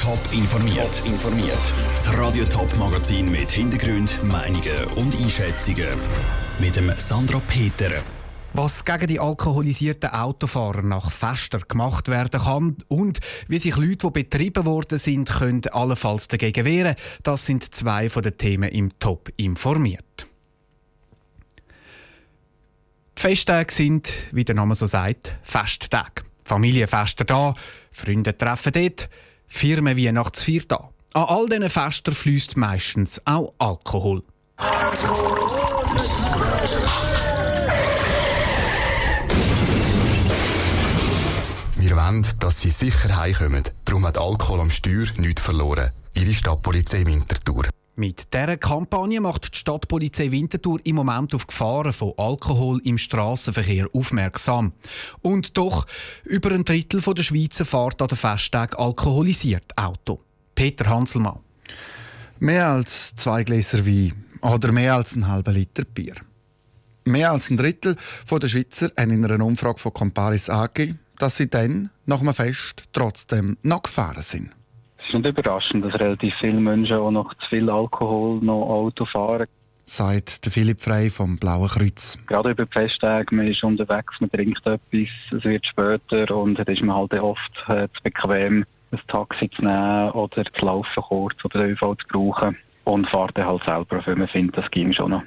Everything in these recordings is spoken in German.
Top informiert. informiert. Das Radio Top Magazin mit Hintergrund, Meinungen und Einschätzungen mit dem Sandra Peter. Was gegen die alkoholisierten Autofahrer nach Fester gemacht werden kann und wie sich Leute, die betrieben worden sind, können allenfalls dagegen wehren, das sind zwei von den Themen im Top informiert. Die Festtage sind, wie der Name so sagt, Festtage. Familienfester da, Freunde treffen dort, Firmen Weihnachtsfeier da. An all diesen Festen fließt meistens auch Alkohol. Wir wollen, dass sie sicher heimkommen. Darum hat Alkohol am Steuer nichts verloren. Ihre Stadtpolizei Winterthur. Mit dieser Kampagne macht die Stadtpolizei Winterthur im Moment auf Gefahren von Alkohol im Straßenverkehr aufmerksam. Und doch, über ein Drittel der Schweizer fährt an den Festtag alkoholisiert Auto. Peter Hanselmann. Mehr als zwei Gläser Wein oder mehr als einen halben Liter Bier. Mehr als ein Drittel der Schweizer haben in einer Umfrage von Comparis angegeben, dass sie dann, nach einem Fest, trotzdem noch gefahren sind. Es ist nicht überraschend, dass relativ viele Menschen auch noch zu viel Alkohol noch Auto fahren. Sagt der Philipp Frey vom Blauen Kreuz. Gerade über die Festtage, man ist unterwegs, man trinkt etwas, es wird später und dann ist man halt oft äh, zu bequem, ein Taxi zu nehmen oder zu laufen kurz oder den ÖV zu brauchen und fahrt dann halt selber, weil man findet, das ging schon noch.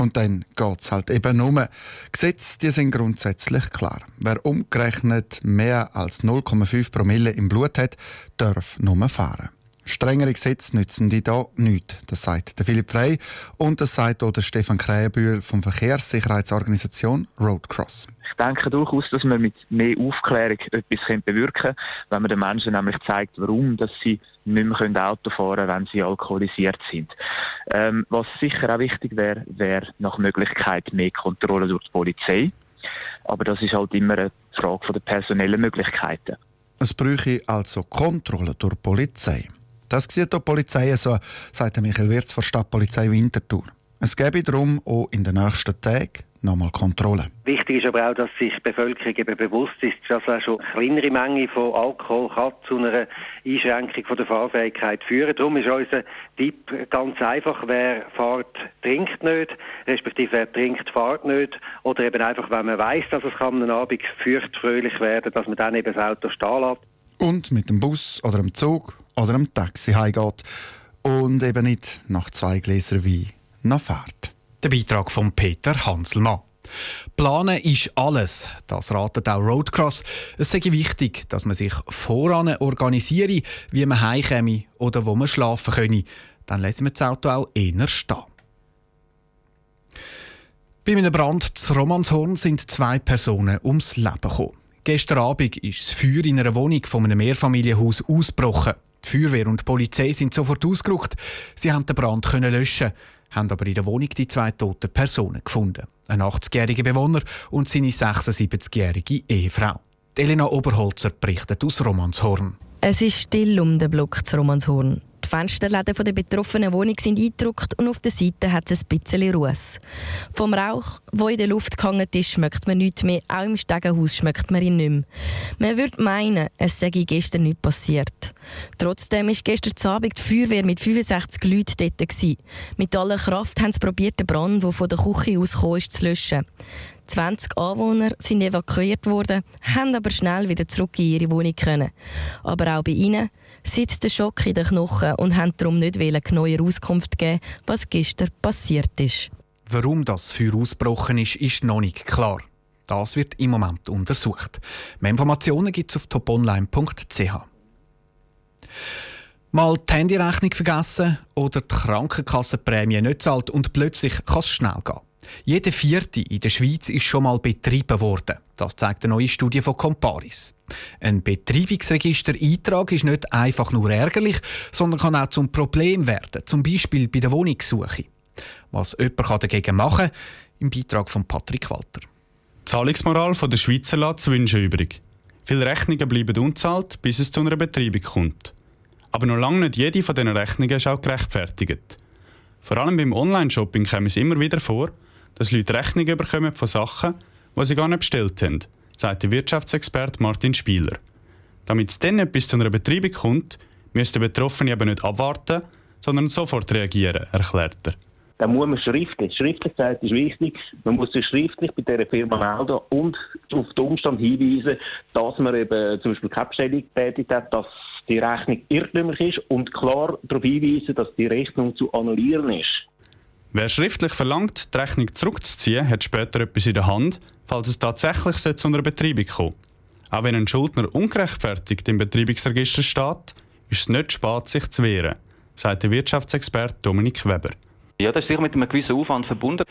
Und dann geht es halt eben um. Gesetze die sind grundsätzlich klar. Wer umgerechnet mehr als 0,5 Promille im Blut hat, darf nur fahren. Strengere Gesetze nützen die da nichts. Das sagt der Philipp Frey und das sagt auch der Stefan Krähenbühl vom Verkehrssicherheitsorganisation Roadcross. Ich denke durchaus, dass man mit mehr Aufklärung etwas bewirken kann, wenn man den Menschen nämlich zeigt, warum dass sie nicht mehr Auto fahren können, wenn sie alkoholisiert sind. Ähm, was sicher auch wichtig wäre, wäre nach Möglichkeit mehr Kontrolle durch die Polizei. Aber das ist halt immer eine Frage der personellen Möglichkeiten. Es bräuchte also Kontrolle durch die Polizei. Das sieht die Polizei so, sagt Michael Wirz von Stadtpolizei Winterthur. Es gäbe darum auch in den nächsten Tagen nochmal Kontrolle. Wichtig ist aber auch, dass sich die Bevölkerung eben bewusst ist, dass auch schon eine kleinere Menge von Alkohol kann zu einer Einschränkung von der Fahrfähigkeit führen. Darum ist unser Tipp ganz einfach, wer fährt, trinkt nicht, respektive wer trinkt, fährt nicht. Oder eben einfach, wenn man weiß, dass es am Abend fürcht fröhlich werden, dass man dann eben das Auto stehen lässt. Und mit dem Bus oder dem Zug oder einem Taxi heimgeht und eben nicht nach zwei Gläsern Wein noch fährt. Der Beitrag von Peter Hanselmann. Planen ist alles, das ratet auch Roadcross. Es sei wichtig, dass man sich voran organisiere, wie man heimkäme oder wo man schlafen könne. Dann lassen wir das Auto auch eher stehen. Bei einem Brand zu Romanshorn sind zwei Personen ums Leben gekommen. Gestern Abend ist das Feuer in einer Wohnung von einem Mehrfamilienhaus ausgebrochen. Die Feuerwehr und die Polizei sind sofort ausgerückt. Sie haben den Brand können löschen, haben aber in der Wohnung die zwei toten Personen gefunden. Ein 80-jähriger Bewohner und seine 76-jährige Ehefrau. Elena Oberholzer berichtet aus Romanshorn. Es ist still um den Block zu Romanshorn. Fensterläden der betroffenen Wohnung sind eingedruckt und auf der Seite hat es ein bisschen Ruß. Vom Rauch, der in der Luft gehangen ist, schmeckt man nichts mehr. Auch im Stegenhaus schmeckt man ihn nicht mehr. Man würde meinen, es sei gestern nicht passiert. Trotzdem ist gestern Abend die Feuerwehr mit 65 Leuten dort. Gewesen. Mit aller Kraft haben sie probiert, den Brand, der von der Küche aus ist, zu löschen. 20 Anwohner sind evakuiert worden, haben aber schnell wieder zurück in ihre Wohnung können. Aber auch bei ihnen sitzt der Schock in den Knochen und haben darum nicht genaue Auskunft geben, was gestern passiert ist. Warum das Feuer ausgebrochen ist, ist noch nicht klar. Das wird im Moment untersucht. Mehr Informationen gibt es auf toponline.ch. Mal die Handyrechnung vergessen oder die Krankenkassenprämie nicht zahlt und plötzlich kann es schnell gehen. Jede vierte in der Schweiz ist schon mal betrieben worden. Das zeigt eine neue Studie von Comparis. Ein Betreibungsregister-Eintrag ist nicht einfach nur ärgerlich, sondern kann auch zum Problem werden, zum Beispiel bei der Wohnungssuche. Was jemand dagegen machen kann, im Beitrag von Patrick Walter. Die Zahlungsmoral der Schweizer lässt zu wünschen übrig. Viele Rechnungen bleiben unzahlt, bis es zu einer Betreibung kommt. Aber noch lange nicht jede von diesen Rechnungen ist auch gerechtfertigt. Vor allem beim Online-Shopping kommt es immer wieder vor, dass Leute Rechnungen bekommen von Sachen, die sie gar nicht bestellt haben, sagt der Wirtschaftsexperte Martin Spieler. Damit es dann etwas zu einer Betreibung kommt, müsste der Betroffene eben nicht abwarten, sondern sofort reagieren, erklärt er. Dann muss man schriftlich, Schriftlichkeit ist wichtig, man muss sich schriftlich bei dieser Firma melden und auf den Umstand hinweisen, dass man eben zum Beispiel keine Bestellung getätigt hat, dass die Rechnung irrtümlich ist und klar darauf hinweisen, dass die Rechnung zu annullieren ist. Wer schriftlich verlangt, die Rechnung zurückzuziehen, hat später etwas in der Hand, falls es tatsächlich zu einer Betreibung kommt. Auch wenn ein Schuldner ungerechtfertigt im Betreibungsregister steht, ist es nicht spät, sich zu wehren, sagt der Wirtschaftsexperte Dominik Weber. Ja, das ist sicher mit einem gewissen Aufwand verbunden.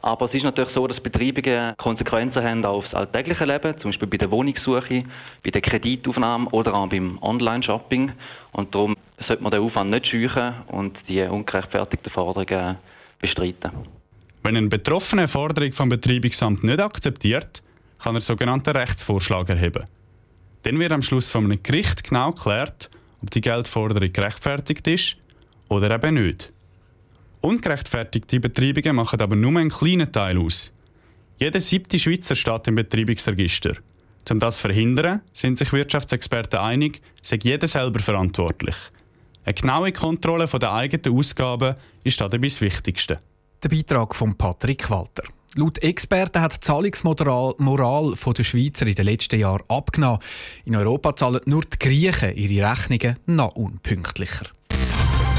Aber es ist natürlich so, dass Betreibungen Konsequenzen haben aufs alltägliche Leben, zum Beispiel bei der Wohnungssuche, bei der Kreditaufnahme oder auch beim Online-Shopping. Und darum sollte man den Aufwand nicht scheuchen und die ungerechtfertigten Forderungen bestreiten. Wenn ein Betroffener eine Forderung vom Betreibungsamt nicht akzeptiert, kann er sogenannten Rechtsvorschlag erheben. Dann wird am Schluss von einem Gericht genau geklärt, ob die Geldforderung gerechtfertigt ist oder eben nicht. Ungerechtfertigte Betreibungen machen aber nur einen kleinen Teil aus. Jeder siebte Schweizer steht im Betreibungsregister. Um das zu verhindern, sind sich Wirtschaftsexperten einig, sei jeder selber verantwortlich. Eine genaue Kontrolle der eigenen Ausgaben ist dabei das Wichtigste. Der Beitrag von Patrick Walter. Laut Experten hat die Zahlungsmoral der Schweizer in den letzten Jahren abgenommen. In Europa zahlen nur die Griechen ihre Rechnungen noch unpünktlicher.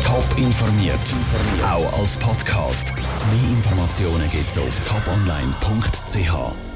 Top informiert, auch als Podcast. Mehr Informationen gibt es auf toponline.ch.